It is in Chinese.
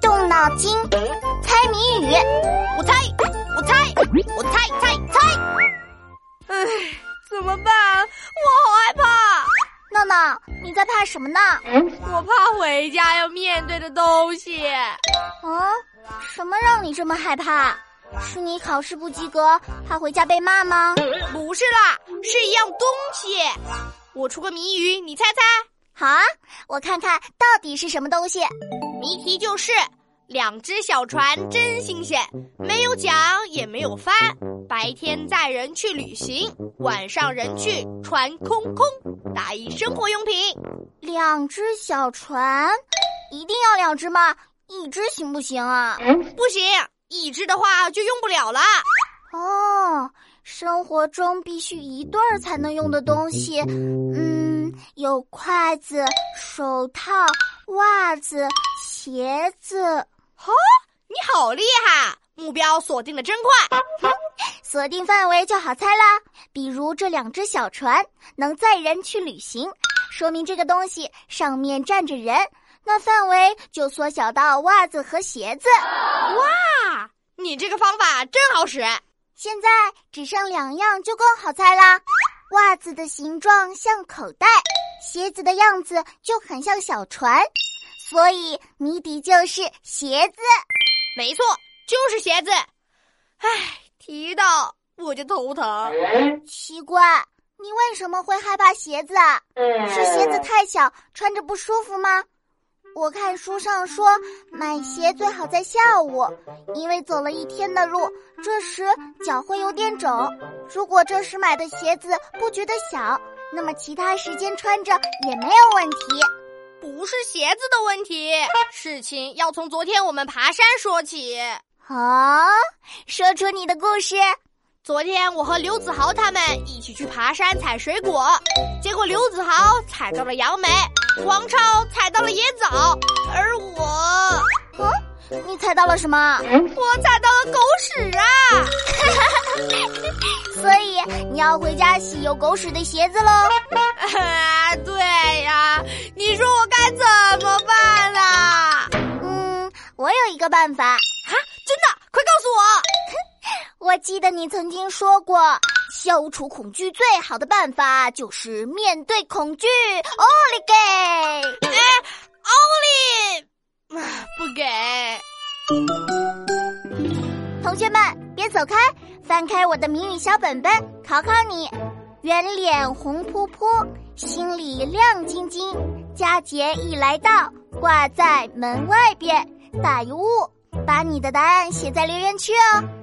动脑筋，猜谜语。我猜，我猜，我猜猜猜。唉，怎么办？我好害怕。闹闹，你在怕什么呢？我怕回家要面对的东西。啊？什么让你这么害怕？是你考试不及格，怕回家被骂吗？不是啦，是一样东西。我出个谜语，你猜猜。好啊，我看看到底是什么东西。谜题就是：两只小船真新鲜，没有桨也没有帆，白天载人去旅行，晚上人去船空空。打一生活用品。两只小船，一定要两只吗？一只行不行啊？不行。一只的话就用不了了。哦，生活中必须一对儿才能用的东西，嗯，有筷子、手套、袜子、鞋子。哈，你好厉害！目标锁定的真快，锁定范围就好猜啦。比如这两只小船能载人去旅行，说明这个东西上面站着人。那范围就缩小到袜子和鞋子。哇，你这个方法真好使！现在只剩两样就更好猜啦。袜子的形状像口袋，鞋子的样子就很像小船，所以谜底就是鞋子。没错，就是鞋子。唉，提到我就头疼。奇怪，你为什么会害怕鞋子啊？是鞋子太小，穿着不舒服吗？我看书上说，买鞋最好在下午，因为走了一天的路，这时脚会有点肿。如果这时买的鞋子不觉得小，那么其他时间穿着也没有问题。不是鞋子的问题，事情要从昨天我们爬山说起。啊，说出你的故事。昨天我和刘子豪他们一起去爬山采水果，结果刘子豪采到了杨梅，王超采到了野枣，而我，嗯，你采到了什么？我采到了狗屎啊！所以你要回家洗有狗屎的鞋子喽。啊，对呀，你说我该怎么办呢？嗯，我有一个办法。啊，真的。我记得你曾经说过，消除恐惧最好的办法就是面对恐惧。奥利给！哎，奥利，不给。同学们，别走开，翻开我的谜语小本本，考考你：圆脸红扑扑，心里亮晶晶，佳节一来到，挂在门外边，打一物。把你的答案写在留言区哦。